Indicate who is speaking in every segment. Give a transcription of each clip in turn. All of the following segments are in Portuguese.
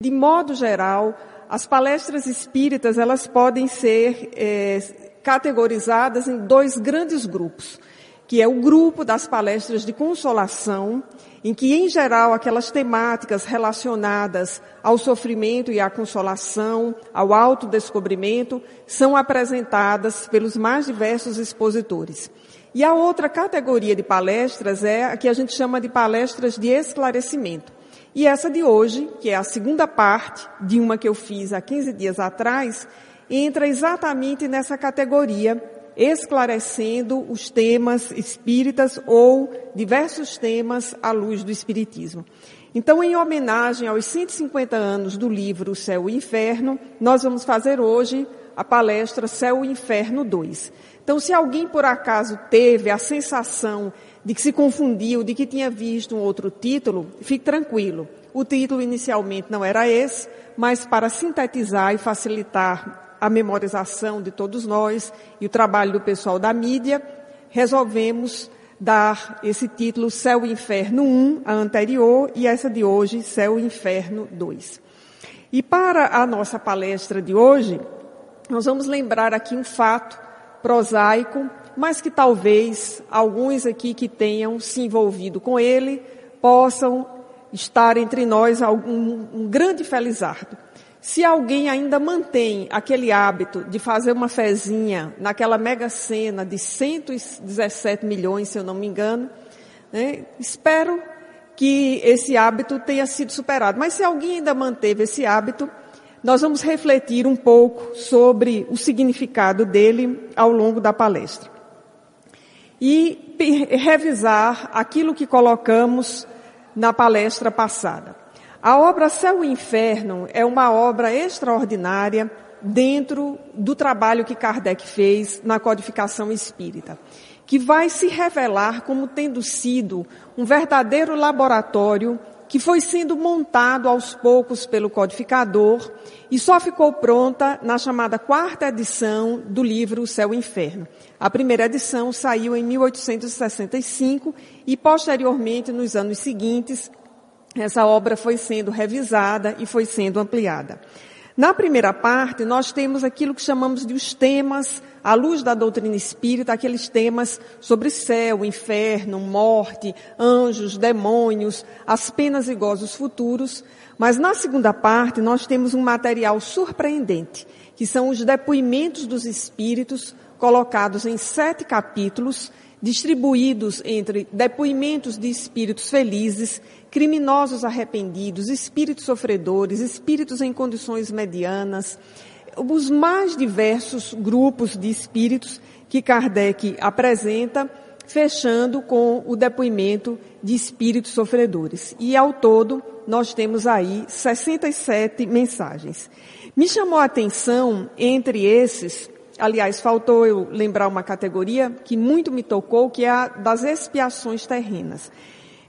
Speaker 1: De modo geral, as palestras espíritas elas podem ser é, categorizadas em dois grandes grupos, que é o grupo das palestras de consolação, em que, em geral, aquelas temáticas relacionadas ao sofrimento e à consolação, ao autodescobrimento, são apresentadas pelos mais diversos expositores. E a outra categoria de palestras é a que a gente chama de palestras de esclarecimento. E essa de hoje, que é a segunda parte de uma que eu fiz há 15 dias atrás, entra exatamente nessa categoria esclarecendo os temas espíritas ou diversos temas à luz do espiritismo. Então, em homenagem aos 150 anos do livro Céu e Inferno, nós vamos fazer hoje a palestra Céu e Inferno 2. Então, se alguém por acaso teve a sensação de que se confundiu, de que tinha visto um outro título, fique tranquilo. O título inicialmente não era esse, mas para sintetizar e facilitar a memorização de todos nós e o trabalho do pessoal da mídia, resolvemos dar esse título Céu e Inferno 1, a anterior, e essa de hoje, Céu e Inferno 2. E para a nossa palestra de hoje, nós vamos lembrar aqui um fato prosaico, mas que talvez alguns aqui que tenham se envolvido com ele possam estar entre nós algum, um grande felizardo. Se alguém ainda mantém aquele hábito de fazer uma fezinha naquela mega cena de 117 milhões, se eu não me engano, né, espero que esse hábito tenha sido superado. Mas se alguém ainda manteve esse hábito, nós vamos refletir um pouco sobre o significado dele ao longo da palestra. E revisar aquilo que colocamos na palestra passada. A obra Céu e Inferno é uma obra extraordinária dentro do trabalho que Kardec fez na codificação espírita, que vai se revelar como tendo sido um verdadeiro laboratório que foi sendo montado aos poucos pelo codificador e só ficou pronta na chamada quarta edição do livro Céu e Inferno. A primeira edição saiu em 1865 e posteriormente, nos anos seguintes, essa obra foi sendo revisada e foi sendo ampliada. Na primeira parte, nós temos aquilo que chamamos de os temas, à luz da doutrina espírita, aqueles temas sobre céu, inferno, morte, anjos, demônios, as penas e gozos futuros. Mas na segunda parte, nós temos um material surpreendente, que são os depoimentos dos espíritos, colocados em sete capítulos, distribuídos entre depoimentos de espíritos felizes criminosos arrependidos, espíritos sofredores, espíritos em condições medianas, os mais diversos grupos de espíritos que Kardec apresenta, fechando com o depoimento de espíritos sofredores. E ao todo, nós temos aí 67 mensagens. Me chamou a atenção, entre esses, aliás, faltou eu lembrar uma categoria que muito me tocou, que é a das expiações terrenas.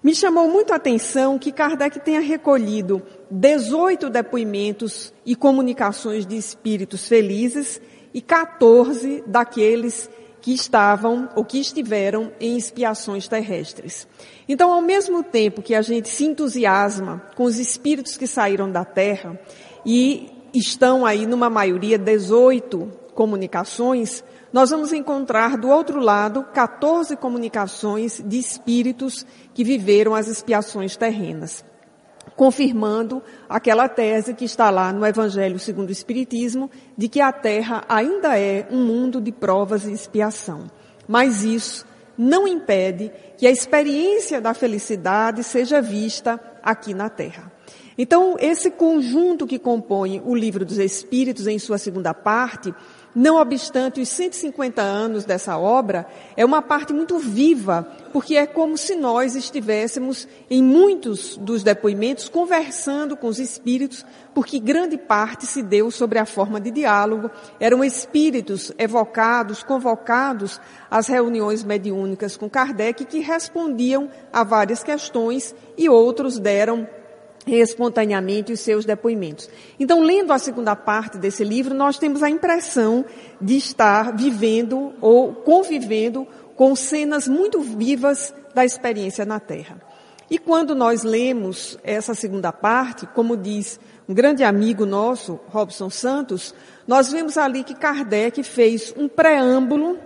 Speaker 1: Me chamou muito a atenção que Kardec tenha recolhido 18 depoimentos e comunicações de espíritos felizes e 14 daqueles que estavam ou que estiveram em expiações terrestres. Então, ao mesmo tempo que a gente se entusiasma com os espíritos que saíram da Terra e estão aí numa maioria 18 comunicações, nós vamos encontrar do outro lado 14 comunicações de espíritos que viveram as expiações terrenas, confirmando aquela tese que está lá no Evangelho segundo o Espiritismo, de que a Terra ainda é um mundo de provas e expiação. Mas isso não impede que a experiência da felicidade seja vista aqui na Terra. Então, esse conjunto que compõe o Livro dos Espíritos, em sua segunda parte, não obstante os 150 anos dessa obra, é uma parte muito viva, porque é como se nós estivéssemos, em muitos dos depoimentos, conversando com os espíritos, porque grande parte se deu sobre a forma de diálogo. Eram espíritos evocados, convocados às reuniões mediúnicas com Kardec, que respondiam a várias questões e outros deram espontaneamente os seus depoimentos. Então, lendo a segunda parte desse livro, nós temos a impressão de estar vivendo ou convivendo com cenas muito vivas da experiência na Terra. E quando nós lemos essa segunda parte, como diz um grande amigo nosso, Robson Santos, nós vemos ali que Kardec fez um preâmbulo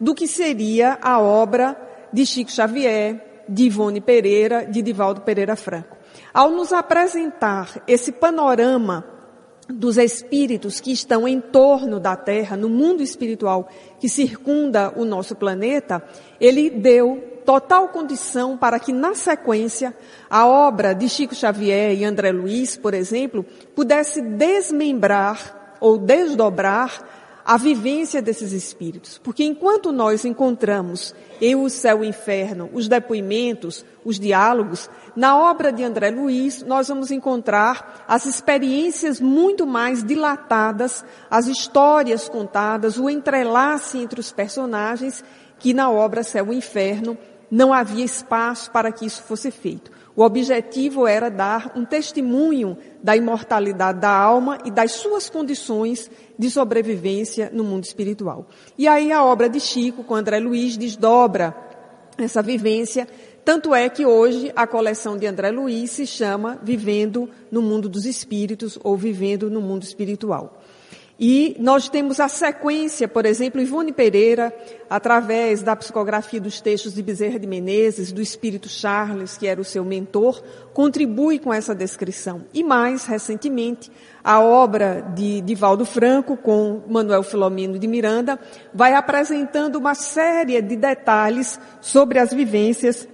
Speaker 1: do que seria a obra de Chico Xavier, de Ivone Pereira, de Divaldo Pereira Franco. Ao nos apresentar esse panorama dos espíritos que estão em torno da Terra, no mundo espiritual que circunda o nosso planeta, ele deu total condição para que, na sequência, a obra de Chico Xavier e André Luiz, por exemplo, pudesse desmembrar ou desdobrar a vivência desses espíritos. Porque enquanto nós encontramos em O Céu e o Inferno os depoimentos, os diálogos, na obra de André Luiz nós vamos encontrar as experiências muito mais dilatadas, as histórias contadas, o entrelace entre os personagens, que na obra Céu e Inferno não havia espaço para que isso fosse feito. O objetivo era dar um testemunho da imortalidade da alma e das suas condições de sobrevivência no mundo espiritual. E aí a obra de Chico, com André Luiz, desdobra essa vivência, tanto é que hoje a coleção de André Luiz se chama Vivendo no Mundo dos Espíritos ou Vivendo no Mundo Espiritual. E nós temos a sequência, por exemplo, Ivone Pereira, através da psicografia dos textos de Bezerra de Menezes, do Espírito Charles, que era o seu mentor, contribui com essa descrição. E mais recentemente, a obra de Divaldo Franco, com Manuel Filomeno de Miranda, vai apresentando uma série de detalhes sobre as vivências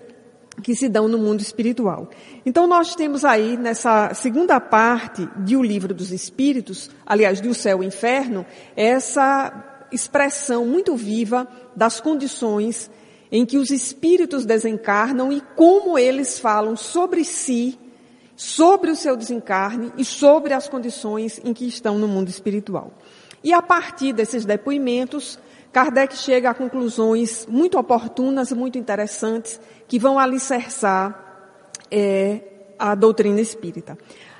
Speaker 1: que se dão no mundo espiritual. Então nós temos aí nessa segunda parte de O Livro dos Espíritos, aliás, de O Céu e o Inferno, essa expressão muito viva das condições em que os espíritos desencarnam e como eles falam sobre si, sobre o seu desencarne e sobre as condições em que estão no mundo espiritual. E a partir desses depoimentos, Kardec chega a conclusões muito oportunas muito interessantes que vão alicerçar é, a doutrina espírita.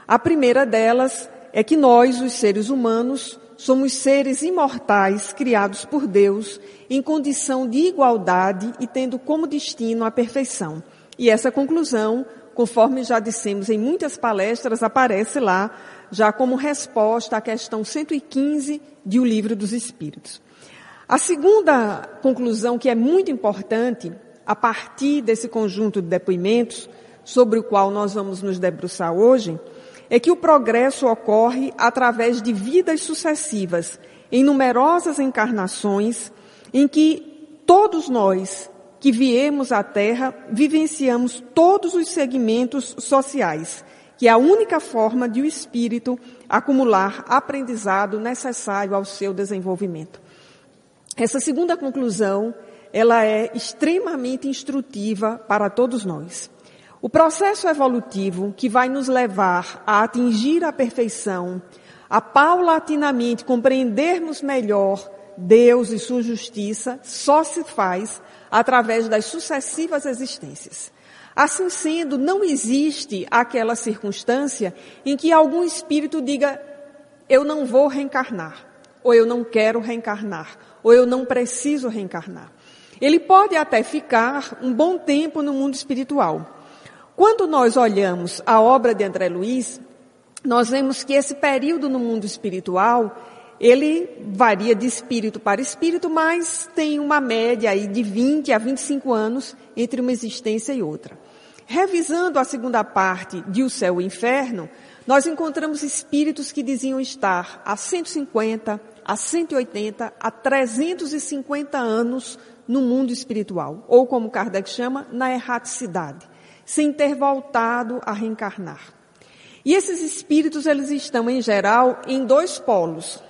Speaker 1: A primeira delas é que nós, os seres humanos, somos seres imortais criados por Deus em condição de igualdade e tendo como destino a perfeição. E essa conclusão, conforme já dissemos em muitas palestras, aparece lá já como resposta à questão 115 de O Livro dos Espíritos. A segunda conclusão, que é muito importante, a partir desse conjunto de depoimentos, sobre o qual nós vamos nos debruçar hoje, é que o progresso ocorre através de vidas sucessivas, em numerosas encarnações, em que todos nós que viemos à Terra vivenciamos todos os segmentos sociais, que é a única forma de o espírito acumular aprendizado necessário ao seu desenvolvimento. Essa segunda conclusão, ela é extremamente instrutiva para todos nós. O processo evolutivo que vai nos levar a atingir a perfeição, a paulatinamente compreendermos melhor Deus e sua justiça, só se faz através das sucessivas existências. Assim sendo, não existe aquela circunstância em que algum espírito diga, eu não vou reencarnar, ou eu não quero reencarnar, ou eu não preciso reencarnar. Ele pode até ficar um bom tempo no mundo espiritual. Quando nós olhamos a obra de André Luiz, nós vemos que esse período no mundo espiritual, ele varia de espírito para espírito, mas tem uma média aí de 20 a 25 anos entre uma existência e outra. Revisando a segunda parte de O Céu e o Inferno, nós encontramos espíritos que diziam estar a 150, a 180 a 350 anos no mundo espiritual, ou como Kardec chama, na erraticidade, sem ter voltado a reencarnar. E esses espíritos, eles estão em geral em dois polos.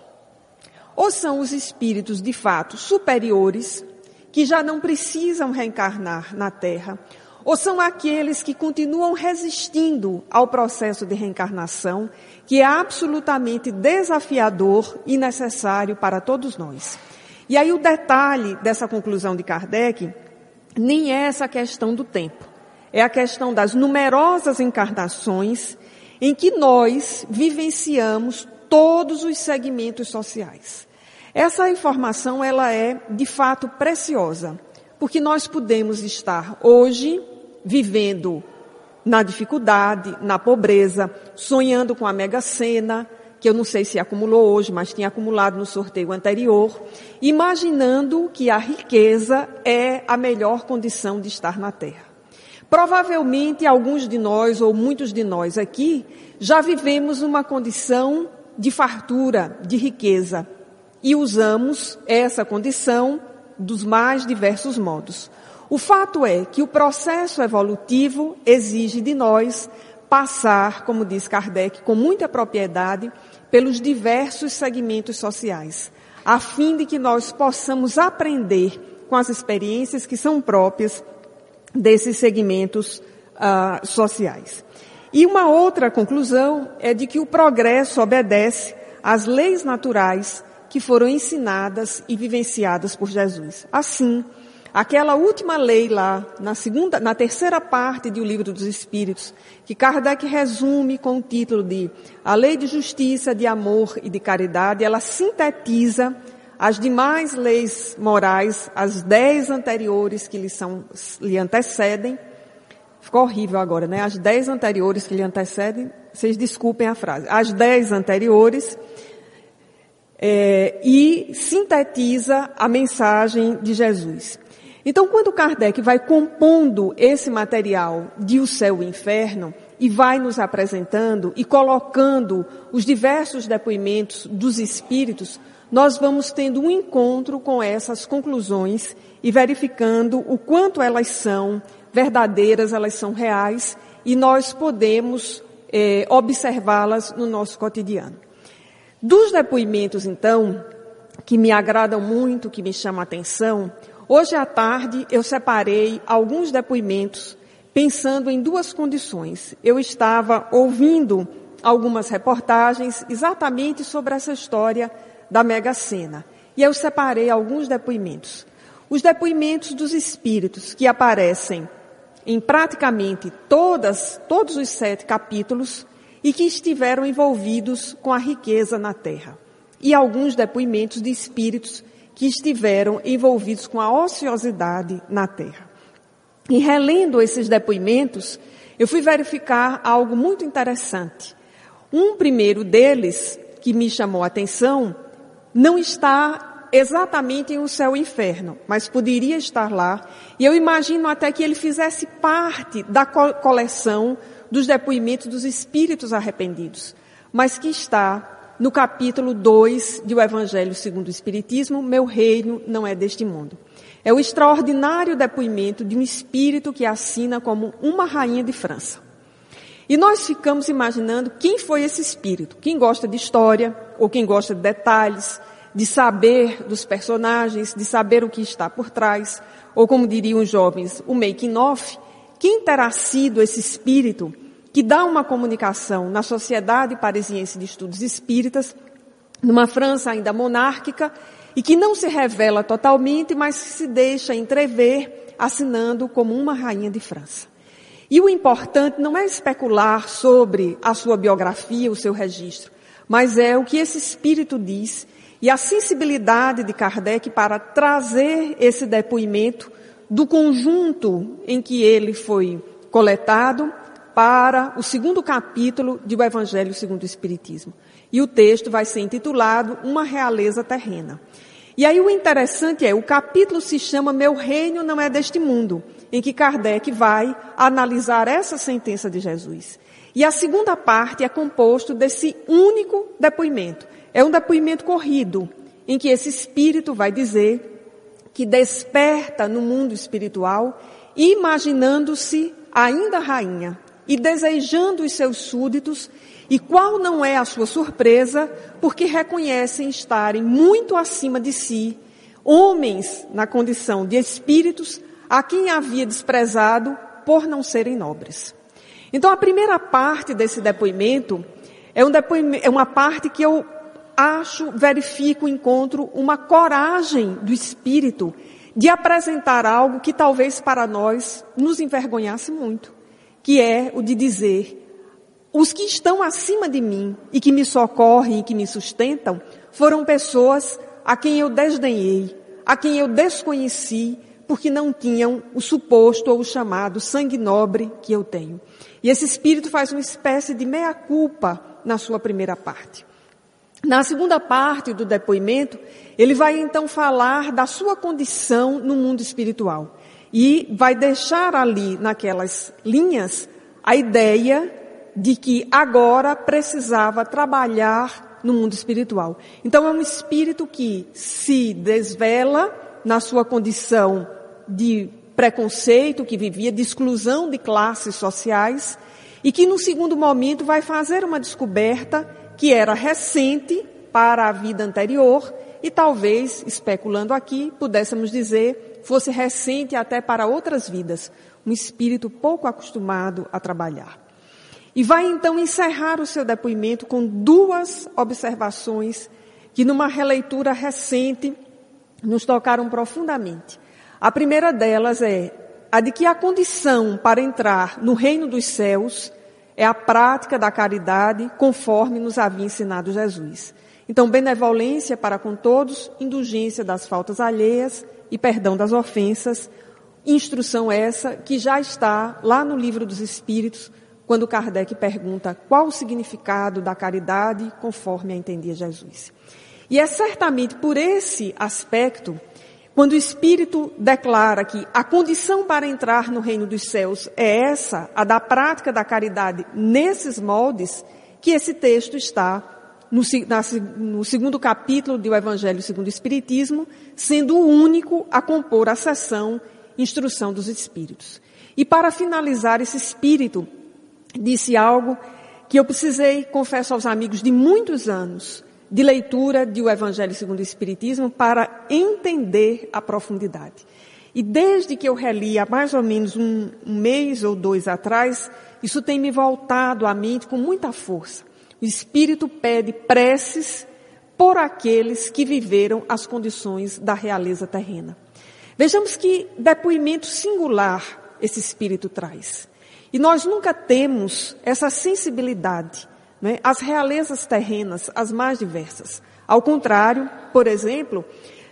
Speaker 1: Ou são os espíritos de fato superiores, que já não precisam reencarnar na Terra, ou são aqueles que continuam resistindo ao processo de reencarnação, que é absolutamente desafiador e necessário para todos nós. E aí o detalhe dessa conclusão de Kardec nem é essa questão do tempo. É a questão das numerosas encarnações em que nós vivenciamos todos os segmentos sociais. Essa informação ela é de fato preciosa, porque nós podemos estar hoje vivendo na dificuldade, na pobreza, sonhando com a mega sena, que eu não sei se acumulou hoje, mas tinha acumulado no sorteio anterior, imaginando que a riqueza é a melhor condição de estar na Terra. Provavelmente alguns de nós, ou muitos de nós aqui, já vivemos uma condição de fartura, de riqueza, e usamos essa condição dos mais diversos modos. O fato é que o processo evolutivo exige de nós passar, como diz Kardec, com muita propriedade, pelos diversos segmentos sociais, a fim de que nós possamos aprender com as experiências que são próprias desses segmentos uh, sociais. E uma outra conclusão é de que o progresso obedece às leis naturais que foram ensinadas e vivenciadas por Jesus. Assim, Aquela última lei lá, na segunda, na terceira parte do livro dos Espíritos, que Kardec resume com o título de A Lei de Justiça, de Amor e de Caridade, ela sintetiza as demais leis morais, as dez anteriores que lhe, são, lhe antecedem. Ficou horrível agora, né? As dez anteriores que lhe antecedem, vocês desculpem a frase. As dez anteriores, é, e sintetiza a mensagem de Jesus. Então, quando Kardec vai compondo esse material de O Céu e o Inferno e vai nos apresentando e colocando os diversos depoimentos dos espíritos, nós vamos tendo um encontro com essas conclusões e verificando o quanto elas são verdadeiras, elas são reais e nós podemos é, observá-las no nosso cotidiano. Dos depoimentos, então, que me agradam muito, que me chamam a atenção, Hoje à tarde eu separei alguns depoimentos pensando em duas condições. Eu estava ouvindo algumas reportagens exatamente sobre essa história da Mega Sena. E eu separei alguns depoimentos. Os depoimentos dos espíritos que aparecem em praticamente todas, todos os sete capítulos e que estiveram envolvidos com a riqueza na terra. E alguns depoimentos de espíritos que estiveram envolvidos com a ociosidade na terra. E relendo esses depoimentos, eu fui verificar algo muito interessante. Um primeiro deles, que me chamou a atenção, não está exatamente em um céu e inferno, mas poderia estar lá. E eu imagino até que ele fizesse parte da coleção dos depoimentos dos espíritos arrependidos, mas que está no capítulo 2 do Evangelho segundo o Espiritismo, meu reino não é deste mundo. É o extraordinário depoimento de um espírito que assina como uma rainha de França. E nós ficamos imaginando quem foi esse espírito. Quem gosta de história, ou quem gosta de detalhes, de saber dos personagens, de saber o que está por trás, ou como diriam os jovens, o making off. Quem terá sido esse espírito que dá uma comunicação na Sociedade Parisiense de Estudos Espíritas, numa França ainda monárquica, e que não se revela totalmente, mas se deixa entrever assinando como uma rainha de França. E o importante não é especular sobre a sua biografia, o seu registro, mas é o que esse espírito diz e a sensibilidade de Kardec para trazer esse depoimento do conjunto em que ele foi coletado para o segundo capítulo do Evangelho segundo o Espiritismo. E o texto vai ser intitulado Uma Realeza Terrena. E aí o interessante é, o capítulo se chama Meu Reino Não É Deste Mundo, em que Kardec vai analisar essa sentença de Jesus. E a segunda parte é composto desse único depoimento. É um depoimento corrido, em que esse espírito vai dizer que desperta no mundo espiritual, imaginando-se ainda rainha, e desejando os seus súditos, e qual não é a sua surpresa, porque reconhecem estarem muito acima de si, homens na condição de espíritos, a quem havia desprezado por não serem nobres. Então a primeira parte desse depoimento é, um depoimento, é uma parte que eu acho, verifico, encontro uma coragem do espírito de apresentar algo que talvez para nós nos envergonhasse muito que é o de dizer: os que estão acima de mim e que me socorrem e que me sustentam foram pessoas a quem eu desdenhei, a quem eu desconheci, porque não tinham o suposto ou o chamado sangue nobre que eu tenho. E esse espírito faz uma espécie de meia-culpa na sua primeira parte. Na segunda parte do depoimento, ele vai então falar da sua condição no mundo espiritual. E vai deixar ali, naquelas linhas, a ideia de que agora precisava trabalhar no mundo espiritual. Então é um espírito que se desvela na sua condição de preconceito que vivia, de exclusão de classes sociais, e que no segundo momento vai fazer uma descoberta que era recente para a vida anterior e talvez, especulando aqui, pudéssemos dizer, fosse recente até para outras vidas, um espírito pouco acostumado a trabalhar. E vai então encerrar o seu depoimento com duas observações que, numa releitura recente, nos tocaram profundamente. A primeira delas é a de que a condição para entrar no reino dos céus é a prática da caridade conforme nos havia ensinado Jesus. Então, benevolência para com todos, indulgência das faltas alheias e perdão das ofensas. Instrução essa que já está lá no livro dos Espíritos, quando Kardec pergunta qual o significado da caridade conforme a entendia Jesus. E é certamente por esse aspecto, quando o Espírito declara que a condição para entrar no reino dos céus é essa, a da prática da caridade nesses moldes, que esse texto está no, na, no segundo capítulo do Evangelho segundo o Espiritismo, sendo o único a compor a sessão Instrução dos Espíritos. E para finalizar, esse espírito disse algo que eu precisei, confesso aos amigos, de muitos anos de leitura do Evangelho segundo o Espiritismo para entender a profundidade. E desde que eu reli há mais ou menos um, um mês ou dois atrás, isso tem me voltado à mente com muita força. O Espírito pede preces por aqueles que viveram as condições da realeza terrena. Vejamos que depoimento singular esse Espírito traz. E nós nunca temos essa sensibilidade, né? as realezas terrenas, as mais diversas. Ao contrário, por exemplo,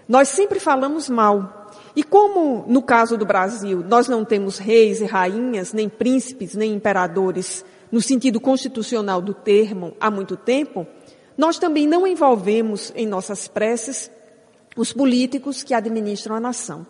Speaker 1: nós sempre falamos mal. E como no caso do Brasil, nós não temos reis e rainhas, nem príncipes, nem imperadores no sentido constitucional do termo, há muito tempo, nós também não envolvemos em nossas preces os políticos que administram a nação.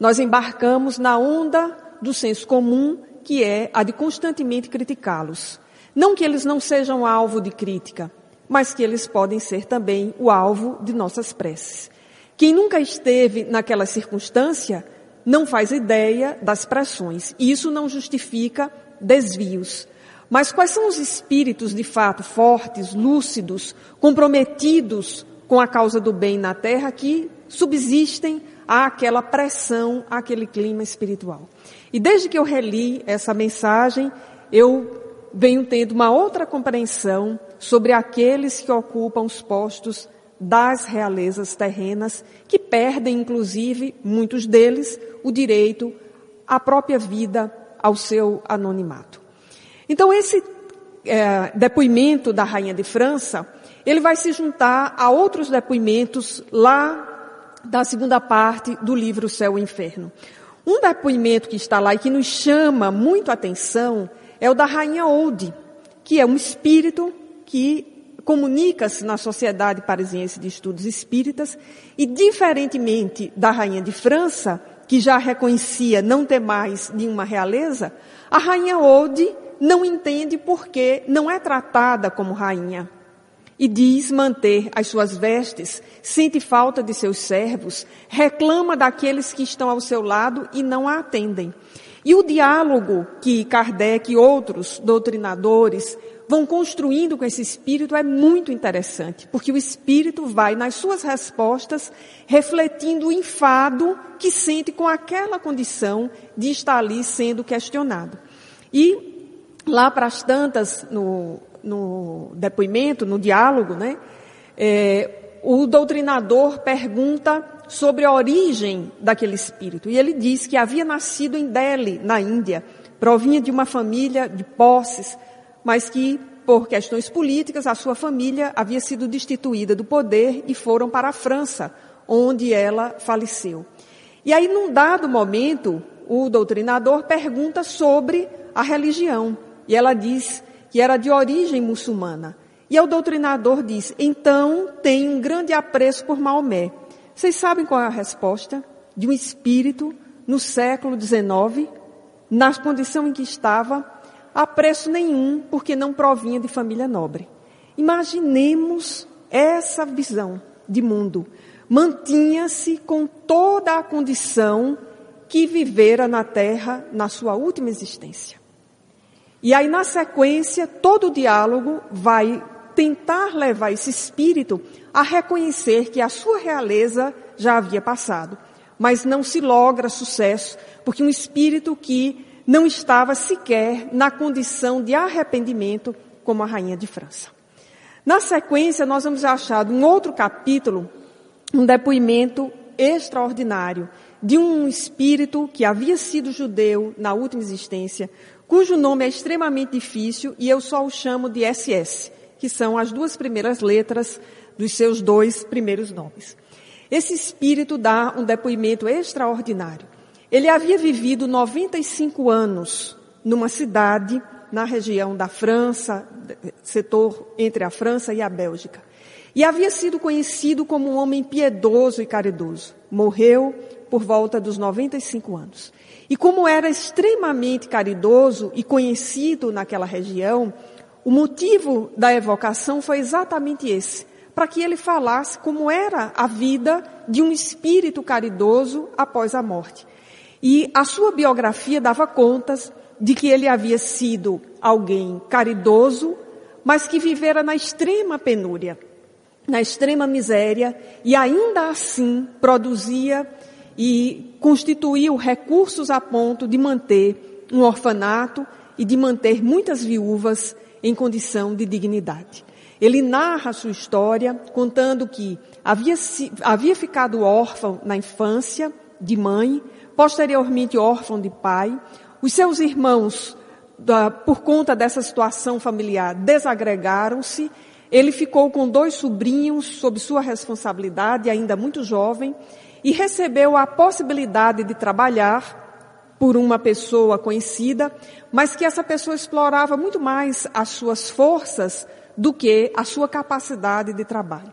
Speaker 1: Nós embarcamos na onda do senso comum, que é a de constantemente criticá-los. Não que eles não sejam alvo de crítica, mas que eles podem ser também o alvo de nossas preces. Quem nunca esteve naquela circunstância não faz ideia das pressões. E isso não justifica desvios. Mas quais são os espíritos de fato fortes, lúcidos, comprometidos com a causa do bem na terra que subsistem àquela pressão, àquele clima espiritual? E desde que eu reli essa mensagem, eu venho tendo uma outra compreensão sobre aqueles que ocupam os postos das realezas terrenas, que perdem, inclusive, muitos deles, o direito à própria vida, ao seu anonimato. Então, esse é, depoimento da Rainha de França, ele vai se juntar a outros depoimentos lá da segunda parte do livro Céu e Inferno. Um depoimento que está lá e que nos chama muito a atenção é o da Rainha Oude, que é um espírito que comunica-se na Sociedade Parisiense de Estudos Espíritas e, diferentemente da Rainha de França, que já reconhecia não ter mais nenhuma realeza, a Rainha Oude não entende porque não é tratada como rainha. E diz manter as suas vestes, sente falta de seus servos, reclama daqueles que estão ao seu lado e não a atendem. E o diálogo que Kardec e outros doutrinadores vão construindo com esse espírito é muito interessante, porque o espírito vai nas suas respostas refletindo o enfado que sente com aquela condição de estar ali sendo questionado. E lá para as tantas, no, no depoimento, no diálogo, né, é, o doutrinador pergunta sobre a origem daquele espírito. E ele diz que havia nascido em Delhi, na Índia, provinha de uma família de posses, mas que, por questões políticas, a sua família havia sido destituída do poder e foram para a França, onde ela faleceu. E aí, num dado momento, o doutrinador pergunta sobre a religião. E ela diz que era de origem muçulmana. E o doutrinador diz: então tem um grande apreço por Maomé. Vocês sabem qual é a resposta? De um espírito no século XIX, na condição em que estava, apreço nenhum, porque não provinha de família nobre. Imaginemos essa visão de mundo. Mantinha-se com toda a condição que vivera na terra na sua última existência. E aí, na sequência, todo o diálogo vai tentar levar esse espírito a reconhecer que a sua realeza já havia passado. Mas não se logra sucesso, porque um espírito que não estava sequer na condição de arrependimento, como a rainha de França. Na sequência, nós vamos achar um outro capítulo um depoimento extraordinário de um espírito que havia sido judeu na última existência, cujo nome é extremamente difícil e eu só o chamo de SS, que são as duas primeiras letras dos seus dois primeiros nomes. Esse espírito dá um depoimento extraordinário. Ele havia vivido 95 anos numa cidade na região da França, setor entre a França e a Bélgica. E havia sido conhecido como um homem piedoso e caridoso. Morreu por volta dos 95 anos. E como era extremamente caridoso e conhecido naquela região, o motivo da evocação foi exatamente esse, para que ele falasse como era a vida de um espírito caridoso após a morte. E a sua biografia dava contas de que ele havia sido alguém caridoso, mas que vivera na extrema penúria, na extrema miséria, e ainda assim produzia e constituiu recursos a ponto de manter um orfanato e de manter muitas viúvas em condição de dignidade. Ele narra sua história contando que havia, havia ficado órfão na infância de mãe, posteriormente órfão de pai. Os seus irmãos, por conta dessa situação familiar, desagregaram-se. Ele ficou com dois sobrinhos sob sua responsabilidade, ainda muito jovem, e recebeu a possibilidade de trabalhar por uma pessoa conhecida, mas que essa pessoa explorava muito mais as suas forças do que a sua capacidade de trabalho.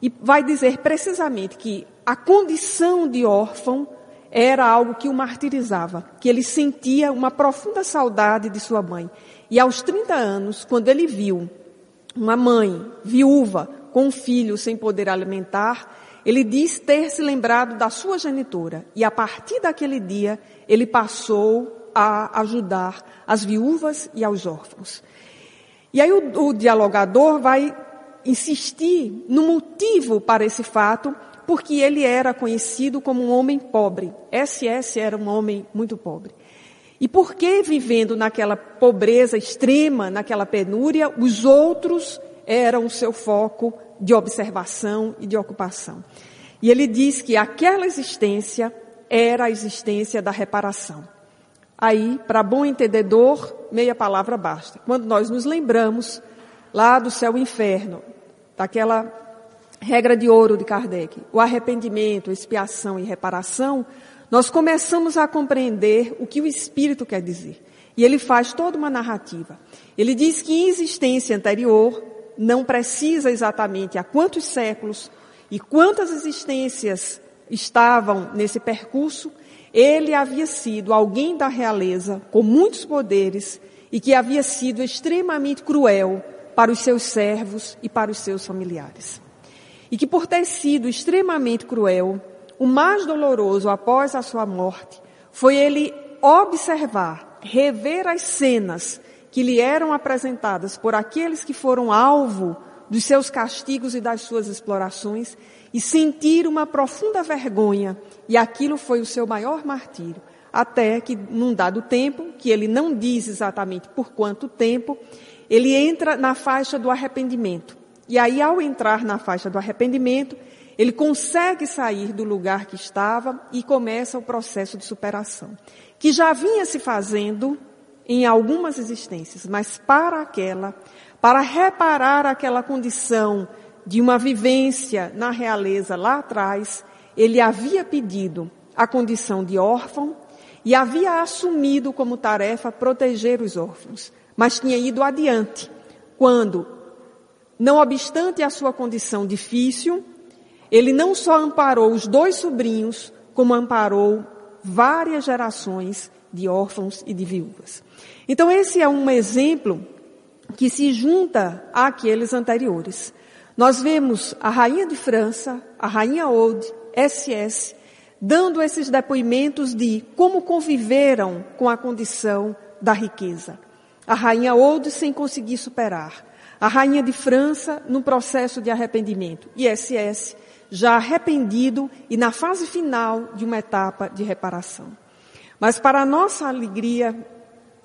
Speaker 1: E vai dizer precisamente que a condição de órfão era algo que o martirizava, que ele sentia uma profunda saudade de sua mãe. E aos 30 anos, quando ele viu uma mãe viúva com um filho sem poder alimentar, ele diz ter se lembrado da sua genitora. E a partir daquele dia, ele passou a ajudar as viúvas e aos órfãos. E aí o, o dialogador vai insistir no motivo para esse fato, porque ele era conhecido como um homem pobre. SS era um homem muito pobre. E por que vivendo naquela pobreza extrema, naquela penúria, os outros eram o seu foco de observação e de ocupação. E ele diz que aquela existência era a existência da reparação. Aí, para bom entendedor, meia palavra basta. Quando nós nos lembramos lá do céu e inferno, daquela regra de ouro de Kardec, o arrependimento, expiação e reparação, nós começamos a compreender o que o Espírito quer dizer. E ele faz toda uma narrativa. Ele diz que em existência anterior, não precisa exatamente há quantos séculos e quantas existências estavam nesse percurso, ele havia sido alguém da realeza com muitos poderes e que havia sido extremamente cruel para os seus servos e para os seus familiares. E que por ter sido extremamente cruel, o mais doloroso após a sua morte foi ele observar, rever as cenas que lhe eram apresentadas por aqueles que foram alvo dos seus castigos e das suas explorações e sentir uma profunda vergonha, e aquilo foi o seu maior martírio. Até que, num dado tempo, que ele não diz exatamente por quanto tempo, ele entra na faixa do arrependimento. E aí, ao entrar na faixa do arrependimento, ele consegue sair do lugar que estava e começa o processo de superação, que já vinha se fazendo em algumas existências, mas para aquela, para reparar aquela condição de uma vivência na realeza lá atrás, ele havia pedido a condição de órfão e havia assumido como tarefa proteger os órfãos, mas tinha ido adiante, quando, não obstante a sua condição difícil, ele não só amparou os dois sobrinhos, como amparou várias gerações de órfãos e de viúvas. Então esse é um exemplo que se junta àqueles anteriores. Nós vemos a rainha de França, a rainha Aude, SS, dando esses depoimentos de como conviveram com a condição da riqueza. A rainha Aude sem conseguir superar. A rainha de França no processo de arrependimento. E SS já arrependido e na fase final de uma etapa de reparação. Mas para nossa alegria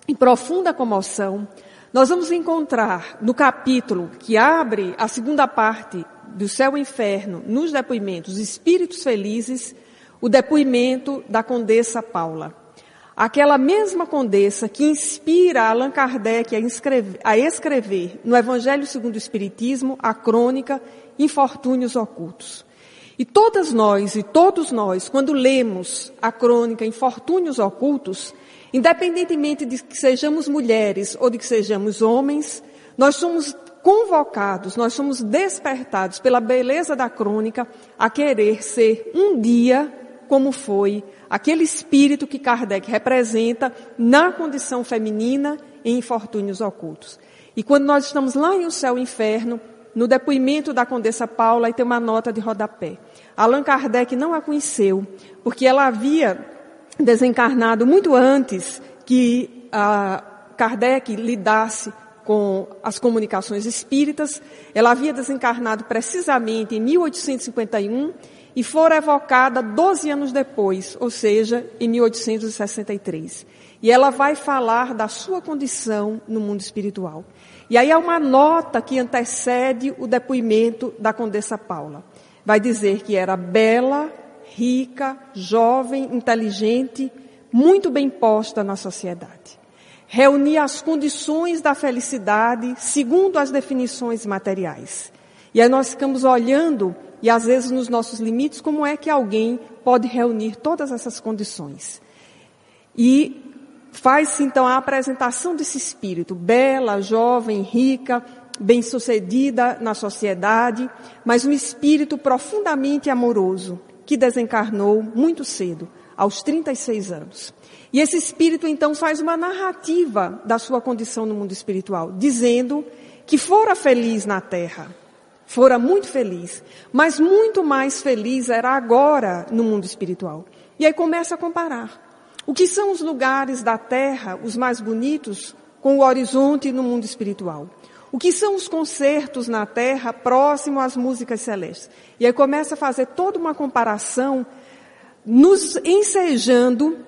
Speaker 1: e profunda comoção, nós vamos encontrar no capítulo que abre a segunda parte do céu e inferno, nos depoimentos Espíritos Felizes, o depoimento da Condessa Paula. Aquela mesma condessa que inspira Allan Kardec a, inscrever, a escrever no Evangelho segundo o Espiritismo a crônica Infortúnios Ocultos. E todas nós e todos nós, quando lemos a crônica Infortúnios Ocultos, independentemente de que sejamos mulheres ou de que sejamos homens, nós somos convocados, nós somos despertados pela beleza da crônica a querer ser um dia como foi aquele espírito que Kardec representa na condição feminina em infortúnios ocultos. E quando nós estamos lá em O Céu e Inferno, no depoimento da Condessa Paula, aí tem uma nota de rodapé. Allan Kardec não a conheceu, porque ela havia desencarnado muito antes que Kardec lidasse com as comunicações espíritas. Ela havia desencarnado precisamente em 1851 e fora evocada 12 anos depois, ou seja, em 1863. E ela vai falar da sua condição no mundo espiritual. E aí há uma nota que antecede o depoimento da Condessa Paula. Vai dizer que era bela, rica, jovem, inteligente, muito bem posta na sociedade. Reunia as condições da felicidade segundo as definições materiais. E aí nós ficamos olhando, e às vezes nos nossos limites, como é que alguém pode reunir todas essas condições. E Faz-se então a apresentação desse espírito, bela, jovem, rica, bem-sucedida na sociedade, mas um espírito profundamente amoroso, que desencarnou muito cedo, aos 36 anos. E esse espírito então faz uma narrativa da sua condição no mundo espiritual, dizendo que fora feliz na terra, fora muito feliz, mas muito mais feliz era agora no mundo espiritual. E aí começa a comparar. O que são os lugares da terra, os mais bonitos, com o horizonte no mundo espiritual? O que são os concertos na terra próximo às músicas celestes? E aí começa a fazer toda uma comparação, nos ensejando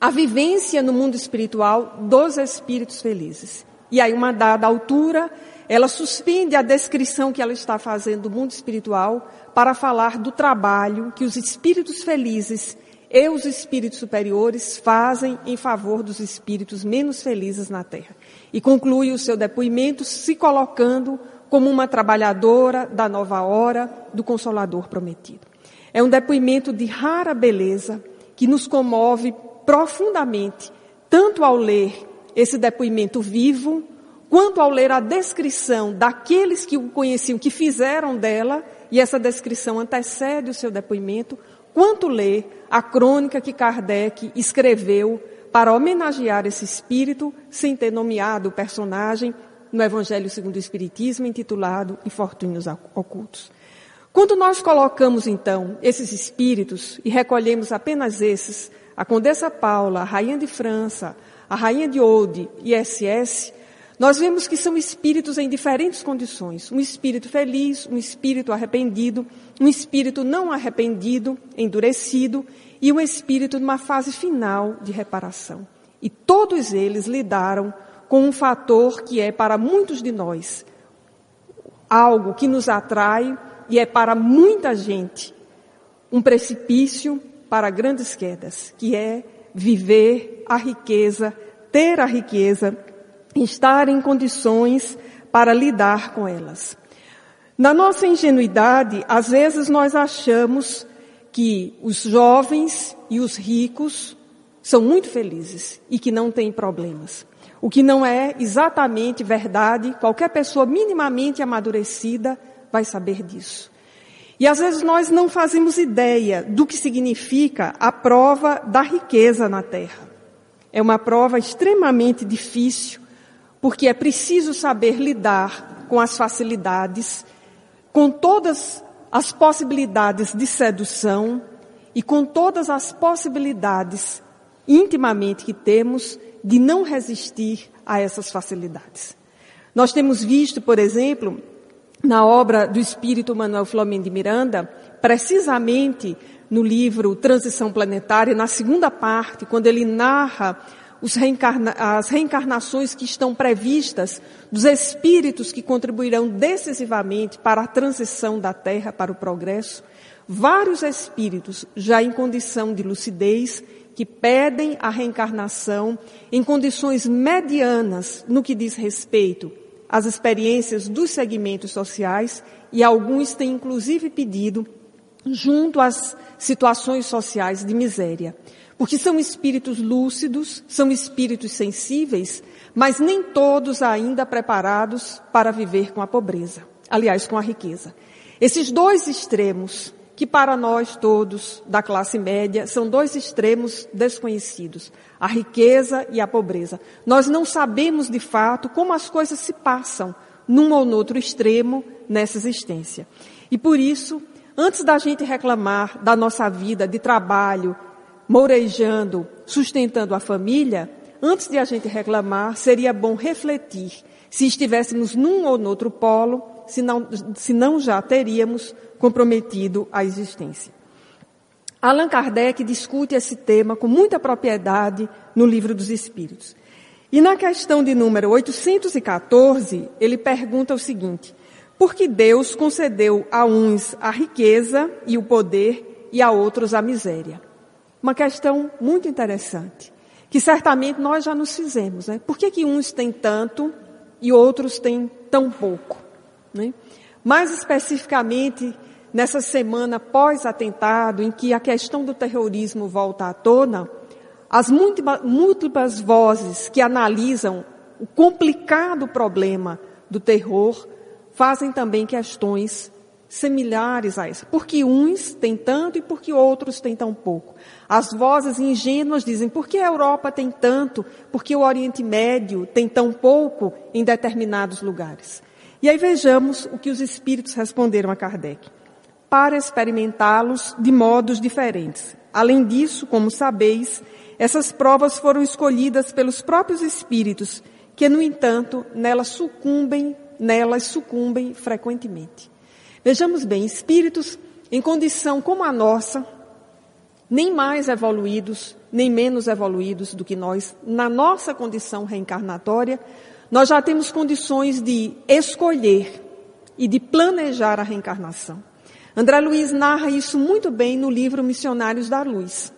Speaker 1: a vivência no mundo espiritual dos espíritos felizes. E aí, uma dada altura, ela suspende a descrição que ela está fazendo do mundo espiritual para falar do trabalho que os espíritos felizes e os espíritos superiores fazem em favor dos espíritos menos felizes na Terra. E conclui o seu depoimento se colocando como uma trabalhadora da nova hora do Consolador prometido. É um depoimento de rara beleza que nos comove profundamente, tanto ao ler esse depoimento vivo, quanto ao ler a descrição daqueles que o conheciam, que fizeram dela, e essa descrição antecede o seu depoimento, quanto ler a crônica que Kardec escreveu para homenagear esse espírito, sem ter nomeado o personagem no Evangelho segundo o Espiritismo, intitulado Infortúnios Ocultos. Quando nós colocamos, então, esses espíritos e recolhemos apenas esses, a Condessa Paula, a Rainha de França, a Rainha de Oude e SS, nós vemos que são espíritos em diferentes condições. Um espírito feliz, um espírito arrependido, um espírito não arrependido, endurecido, e um espírito numa fase final de reparação. E todos eles lidaram com um fator que é para muitos de nós algo que nos atrai e é para muita gente um precipício para grandes quedas, que é viver a riqueza, ter a riqueza estar em condições para lidar com elas. Na nossa ingenuidade, às vezes nós achamos que os jovens e os ricos são muito felizes e que não têm problemas. O que não é exatamente verdade, qualquer pessoa minimamente amadurecida vai saber disso. E às vezes nós não fazemos ideia do que significa a prova da riqueza na terra. É uma prova extremamente difícil, porque é preciso saber lidar com as facilidades, com todas as possibilidades de sedução e com todas as possibilidades intimamente que temos de não resistir a essas facilidades. Nós temos visto, por exemplo, na obra do espírito Manuel Flamengo de Miranda, precisamente no livro Transição Planetária, na segunda parte, quando ele narra reencarna as reencarnações que estão previstas dos espíritos que contribuirão decisivamente para a transição da Terra para o progresso, vários espíritos já em condição de lucidez que pedem a reencarnação em condições medianas no que diz respeito às experiências dos segmentos sociais e alguns têm inclusive pedido junto às situações sociais de miséria. Porque são espíritos lúcidos, são espíritos sensíveis, mas nem todos ainda preparados para viver com a pobreza. Aliás, com a riqueza. Esses dois extremos, que para nós todos da classe média são dois extremos desconhecidos, a riqueza e a pobreza. Nós não sabemos de fato como as coisas se passam num ou no outro extremo nessa existência. E por isso, antes da gente reclamar da nossa vida de trabalho, mourejando, sustentando a família, antes de a gente reclamar, seria bom refletir se estivéssemos num ou no outro polo, se não, se não já teríamos comprometido a existência. Allan Kardec discute esse tema com muita propriedade no Livro dos Espíritos. E na questão de número 814, ele pergunta o seguinte: por que Deus concedeu a uns a riqueza e o poder e a outros a miséria? Uma questão muito interessante, que certamente nós já nos fizemos. Né? Por que, que uns têm tanto e outros têm tão pouco? Né? Mais especificamente, nessa semana pós-atentado, em que a questão do terrorismo volta à tona, as múltiplas vozes que analisam o complicado problema do terror fazem também questões similares a essa. Porque uns têm tanto e porque outros têm tão pouco. As vozes ingênuas dizem, por que a Europa tem tanto? Porque o Oriente Médio tem tão pouco em determinados lugares? E aí vejamos o que os espíritos responderam a Kardec. Para experimentá-los de modos diferentes. Além disso, como sabeis, essas provas foram escolhidas pelos próprios espíritos, que, no entanto, nelas sucumbem, nelas sucumbem frequentemente. Vejamos bem, espíritos em condição como a nossa, nem mais evoluídos, nem menos evoluídos do que nós, na nossa condição reencarnatória, nós já temos condições de escolher e de planejar a reencarnação. André Luiz narra isso muito bem no livro Missionários da Luz.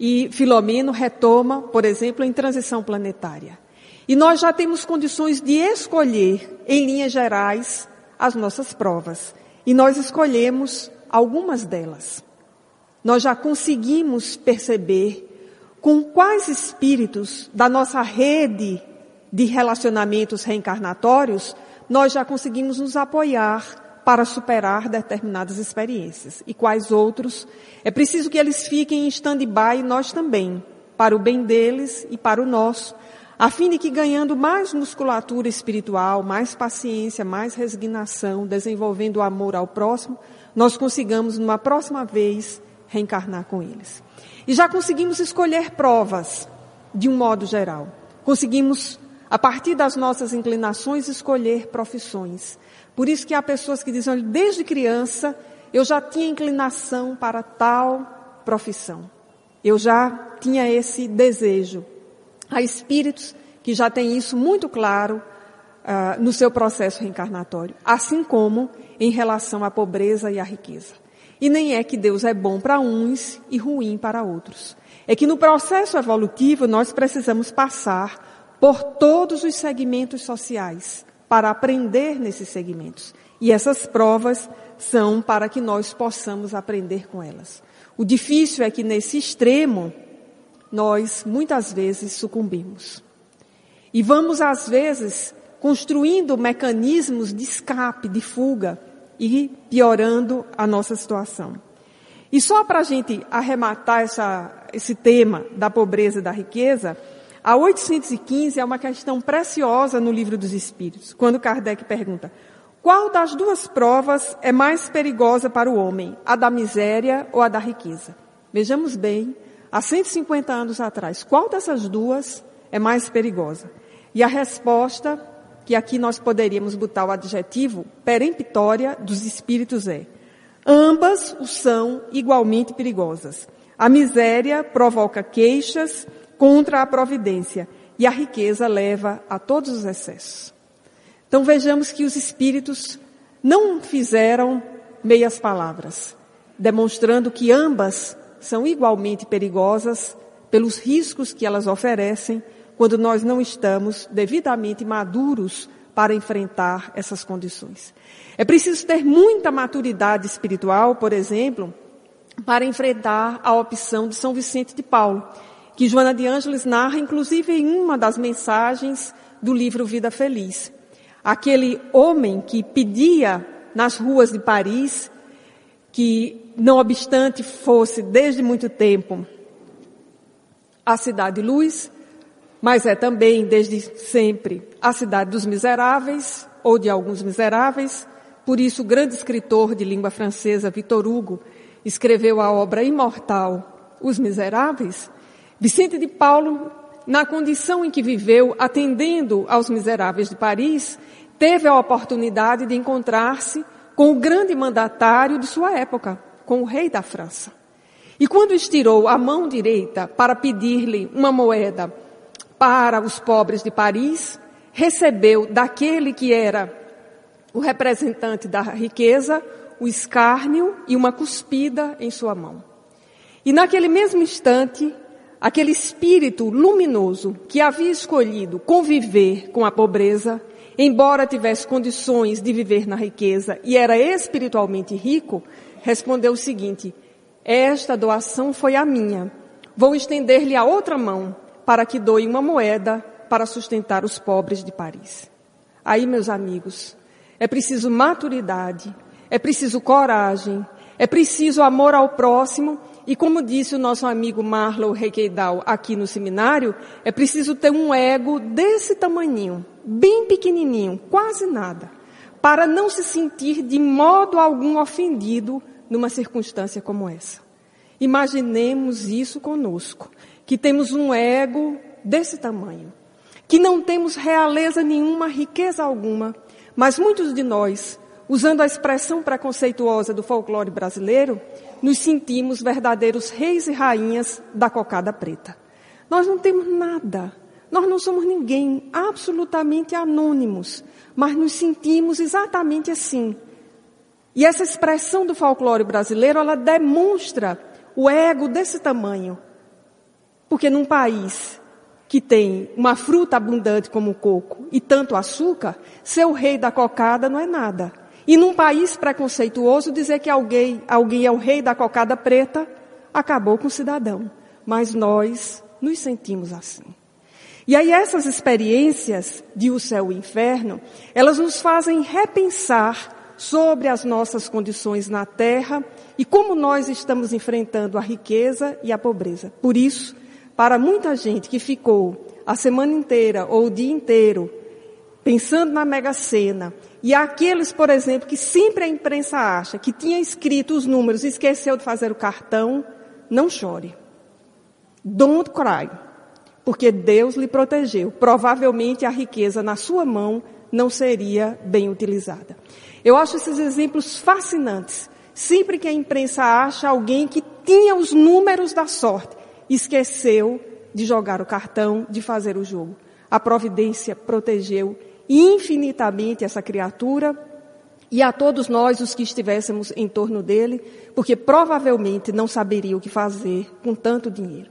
Speaker 1: E Filomeno retoma, por exemplo, em Transição Planetária. E nós já temos condições de escolher, em linhas gerais, as nossas provas. E nós escolhemos algumas delas. Nós já conseguimos perceber com quais espíritos da nossa rede de relacionamentos reencarnatórios nós já conseguimos nos apoiar para superar determinadas experiências. E quais outros? É preciso que eles fiquem em stand-by nós também, para o bem deles e para o nosso, a fim de que ganhando mais musculatura espiritual, mais paciência, mais resignação, desenvolvendo o amor ao próximo, nós consigamos numa próxima vez reencarnar com eles. E já conseguimos escolher provas, de um modo geral. Conseguimos, a partir das nossas inclinações, escolher profissões. Por isso que há pessoas que dizem, desde criança eu já tinha inclinação para tal profissão. Eu já tinha esse desejo. Há espíritos que já têm isso muito claro uh, no seu processo reencarnatório, assim como em relação à pobreza e à riqueza. E nem é que Deus é bom para uns e ruim para outros. É que no processo evolutivo nós precisamos passar por todos os segmentos sociais para aprender nesses segmentos. E essas provas são para que nós possamos aprender com elas. O difícil é que nesse extremo, nós muitas vezes sucumbimos. E vamos, às vezes, construindo mecanismos de escape, de fuga e piorando a nossa situação. E só para a gente arrematar essa, esse tema da pobreza e da riqueza, a 815 é uma questão preciosa no livro dos Espíritos, quando Kardec pergunta: qual das duas provas é mais perigosa para o homem, a da miséria ou a da riqueza? Vejamos bem, há 150 anos atrás, qual dessas duas é mais perigosa? E a resposta, que aqui nós poderíamos botar o adjetivo peremptória dos espíritos é: ambas o são igualmente perigosas. A miséria provoca queixas contra a providência e a riqueza leva a todos os excessos. Então vejamos que os espíritos não fizeram meias palavras, demonstrando que ambas são igualmente perigosas pelos riscos que elas oferecem quando nós não estamos devidamente maduros para enfrentar essas condições. É preciso ter muita maturidade espiritual, por exemplo, para enfrentar a opção de São Vicente de Paulo, que Joana de Ângeles narra, inclusive, em uma das mensagens do livro Vida Feliz. Aquele homem que pedia nas ruas de Paris que, não obstante fosse desde muito tempo a cidade luz, mas é também, desde sempre, a cidade dos miseráveis, ou de alguns miseráveis. Por isso, o grande escritor de língua francesa, Victor Hugo, escreveu a obra imortal Os Miseráveis. Vicente de Paulo, na condição em que viveu, atendendo aos miseráveis de Paris, teve a oportunidade de encontrar-se com o grande mandatário de sua época, com o rei da França. E quando estirou a mão direita para pedir-lhe uma moeda para os pobres de Paris, recebeu daquele que era o representante da riqueza o escárnio e uma cuspida em sua mão. E naquele mesmo instante, aquele espírito luminoso que havia escolhido conviver com a pobreza, embora tivesse condições de viver na riqueza e era espiritualmente rico, respondeu o seguinte: Esta doação foi a minha. Vou estender-lhe a outra mão para que doe uma moeda para sustentar os pobres de Paris. Aí, meus amigos, é preciso maturidade, é preciso coragem, é preciso amor ao próximo e como disse o nosso amigo Marlow Requeidal aqui no seminário, é preciso ter um ego desse tamanhinho, bem pequenininho, quase nada, para não se sentir de modo algum ofendido numa circunstância como essa. Imaginemos isso conosco que temos um ego desse tamanho, que não temos realeza nenhuma, riqueza alguma, mas muitos de nós, usando a expressão preconceituosa do folclore brasileiro, nos sentimos verdadeiros reis e rainhas da cocada preta. Nós não temos nada, nós não somos ninguém, absolutamente anônimos, mas nos sentimos exatamente assim. E essa expressão do folclore brasileiro, ela demonstra o ego desse tamanho, porque num país que tem uma fruta abundante como o coco e tanto açúcar, ser o rei da cocada não é nada. E num país preconceituoso, dizer que alguém, alguém é o rei da cocada preta, acabou com o cidadão. Mas nós nos sentimos assim. E aí essas experiências de o céu e o inferno, elas nos fazem repensar sobre as nossas condições na terra e como nós estamos enfrentando a riqueza e a pobreza. Por isso, para muita gente que ficou a semana inteira ou o dia inteiro pensando na Mega Sena, e aqueles, por exemplo, que sempre a imprensa acha que tinha escrito os números e esqueceu de fazer o cartão, não chore. Don't cry. Porque Deus lhe protegeu. Provavelmente a riqueza na sua mão não seria bem utilizada. Eu acho esses exemplos fascinantes. Sempre que a imprensa acha alguém que tinha os números da sorte esqueceu de jogar o cartão, de fazer o jogo. A providência protegeu infinitamente essa criatura e a todos nós, os que estivéssemos em torno dele, porque provavelmente não saberia o que fazer com tanto dinheiro.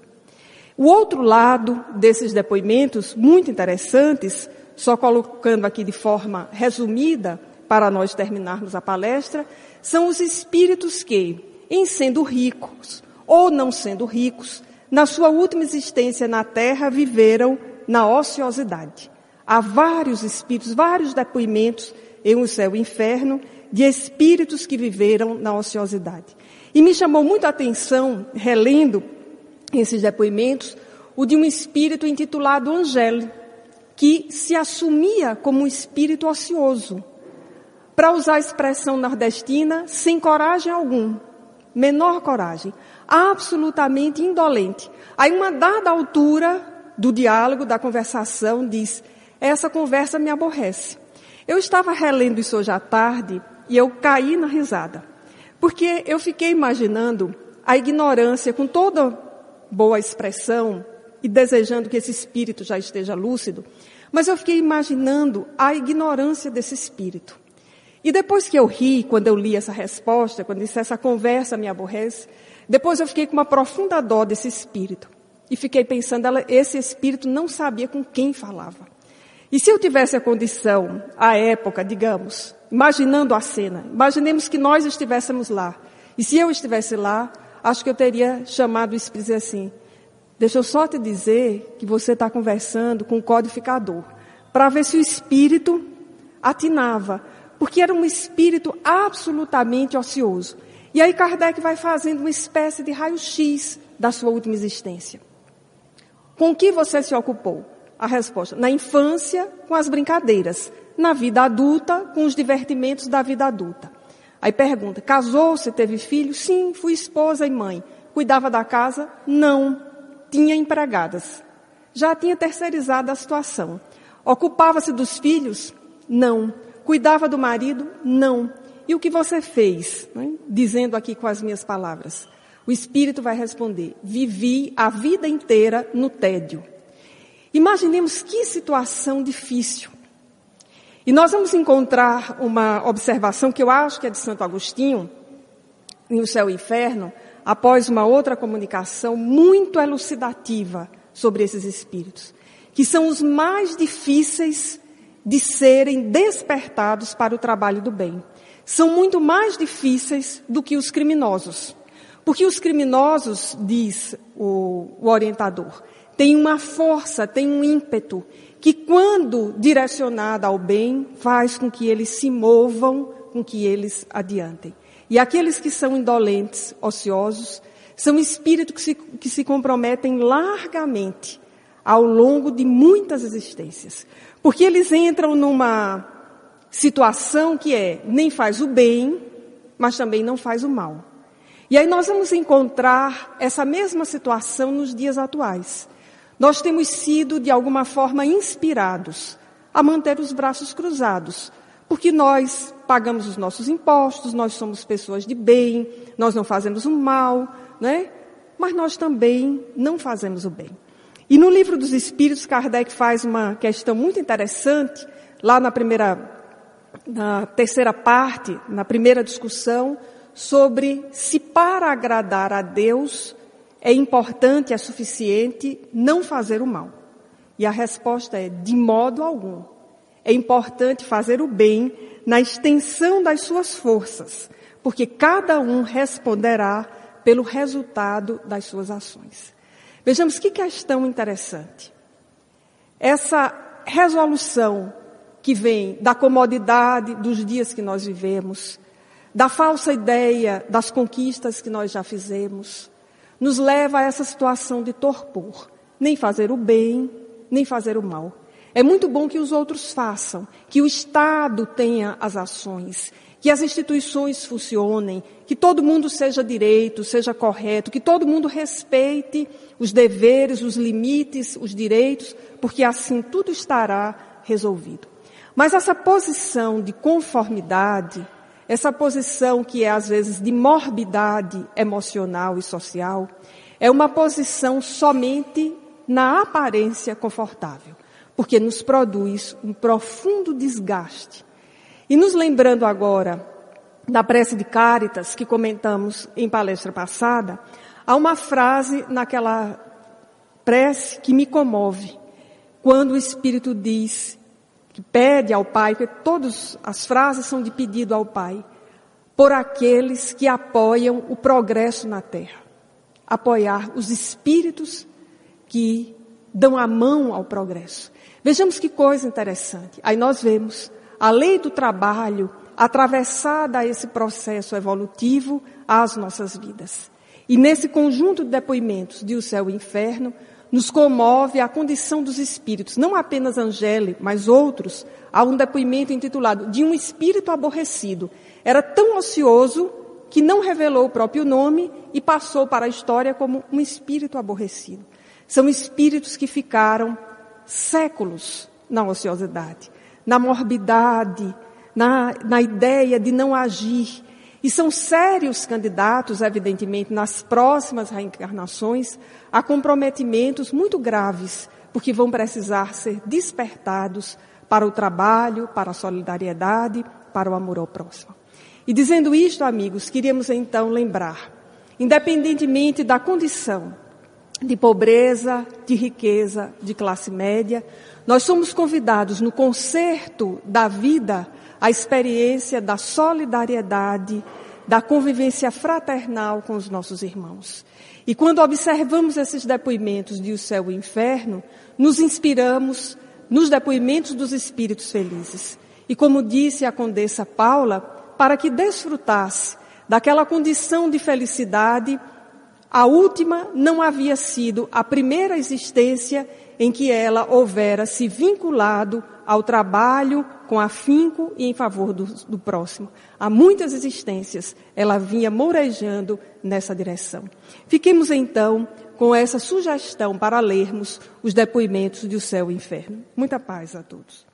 Speaker 1: O outro lado desses depoimentos, muito interessantes, só colocando aqui de forma resumida, para nós terminarmos a palestra, são os espíritos que, em sendo ricos, ou não sendo ricos, na sua última existência na terra viveram na ociosidade. Há vários espíritos, vários depoimentos em o céu e inferno de espíritos que viveram na ociosidade. E me chamou muito a atenção, relendo esses depoimentos, o de um espírito intitulado Angele, que se assumia como um espírito ocioso. Para usar a expressão nordestina, sem coragem algum, menor coragem, absolutamente indolente. Aí, uma dada altura do diálogo, da conversação, diz: Essa conversa me aborrece. Eu estava relendo isso hoje à tarde e eu caí na risada. Porque eu fiquei imaginando a ignorância, com toda boa expressão, e desejando que esse espírito já esteja lúcido, mas eu fiquei imaginando a ignorância desse espírito. E depois que eu ri, quando eu li essa resposta, quando disse essa conversa me aborrece, depois eu fiquei com uma profunda dó desse espírito. E fiquei pensando, ela, esse espírito não sabia com quem falava. E se eu tivesse a condição, à época, digamos, imaginando a cena, imaginemos que nós estivéssemos lá. E se eu estivesse lá, acho que eu teria chamado o espírito assim, Deixa eu só te dizer que você está conversando com o codificador, para ver se o espírito atinava, porque era um espírito absolutamente ocioso. E aí Kardec vai fazendo uma espécie de raio-x da sua última existência. Com que você se ocupou? A resposta: na infância, com as brincadeiras. Na vida adulta, com os divertimentos da vida adulta. Aí pergunta: casou-se, teve filho? Sim, fui esposa e mãe. Cuidava da casa? Não tinha empregadas. Já tinha terceirizado a situação. Ocupava-se dos filhos? Não. Cuidava do marido? Não. E o que você fez? Né? Dizendo aqui com as minhas palavras. O Espírito vai responder: vivi a vida inteira no tédio. Imaginemos que situação difícil. E nós vamos encontrar uma observação que eu acho que é de Santo Agostinho, em O Céu e o Inferno, após uma outra comunicação muito elucidativa sobre esses espíritos, que são os mais difíceis de serem despertados para o trabalho do bem. São muito mais difíceis do que os criminosos. Porque os criminosos, diz o, o orientador, têm uma força, têm um ímpeto, que quando direcionada ao bem, faz com que eles se movam, com que eles adiantem. E aqueles que são indolentes, ociosos, são espíritos que se, que se comprometem largamente ao longo de muitas existências. Porque eles entram numa situação que é nem faz o bem, mas também não faz o mal. E aí nós vamos encontrar essa mesma situação nos dias atuais. Nós temos sido, de alguma forma, inspirados a manter os braços cruzados, porque nós pagamos os nossos impostos, nós somos pessoas de bem, nós não fazemos o mal, né? Mas nós também não fazemos o bem. E no livro dos Espíritos, Kardec faz uma questão muito interessante, lá na primeira, na terceira parte, na primeira discussão, sobre se para agradar a Deus é importante, é suficiente não fazer o mal. E a resposta é de modo algum. É importante fazer o bem na extensão das suas forças, porque cada um responderá pelo resultado das suas ações. Vejamos que questão interessante. Essa resolução que vem da comodidade dos dias que nós vivemos, da falsa ideia das conquistas que nós já fizemos, nos leva a essa situação de torpor, nem fazer o bem, nem fazer o mal. É muito bom que os outros façam, que o Estado tenha as ações, que as instituições funcionem, que todo mundo seja direito, seja correto, que todo mundo respeite os deveres, os limites, os direitos, porque assim tudo estará resolvido. Mas essa posição de conformidade, essa posição que é às vezes de morbidade emocional e social, é uma posição somente na aparência confortável porque nos produz um profundo desgaste. E nos lembrando agora da prece de Cáritas, que comentamos em palestra passada, há uma frase naquela prece que me comove, quando o Espírito diz, que pede ao Pai, porque todas as frases são de pedido ao Pai, por aqueles que apoiam o progresso na terra. apoiar os espíritos que dão a mão ao progresso. Vejamos que coisa interessante. Aí nós vemos a lei do trabalho atravessada a esse processo evolutivo às nossas vidas. E nesse conjunto de depoimentos de O Céu e o Inferno, nos comove a condição dos espíritos, não apenas Angele, mas outros. Há um depoimento intitulado De um Espírito Aborrecido. Era tão ocioso que não revelou o próprio nome e passou para a história como um espírito aborrecido. São espíritos que ficaram séculos na ociosidade, na morbidade, na, na ideia de não agir. E são sérios candidatos, evidentemente, nas próximas reencarnações, a comprometimentos muito graves, porque vão precisar ser despertados para o trabalho, para a solidariedade, para o amor ao próximo. E dizendo isto, amigos, queríamos então lembrar, independentemente da condição de pobreza, de riqueza, de classe média, nós somos convidados no concerto da vida à experiência da solidariedade, da convivência fraternal com os nossos irmãos. E quando observamos esses depoimentos de o céu e o inferno, nos inspiramos nos depoimentos dos espíritos felizes. E como disse a condessa Paula, para que desfrutasse daquela condição de felicidade a última não havia sido a primeira existência em que ela houvera se vinculado ao trabalho com afinco e em favor do, do próximo. Há muitas existências, ela vinha mourejando nessa direção. Fiquemos então com essa sugestão para lermos os depoimentos de O Céu e Inferno. Muita paz a todos.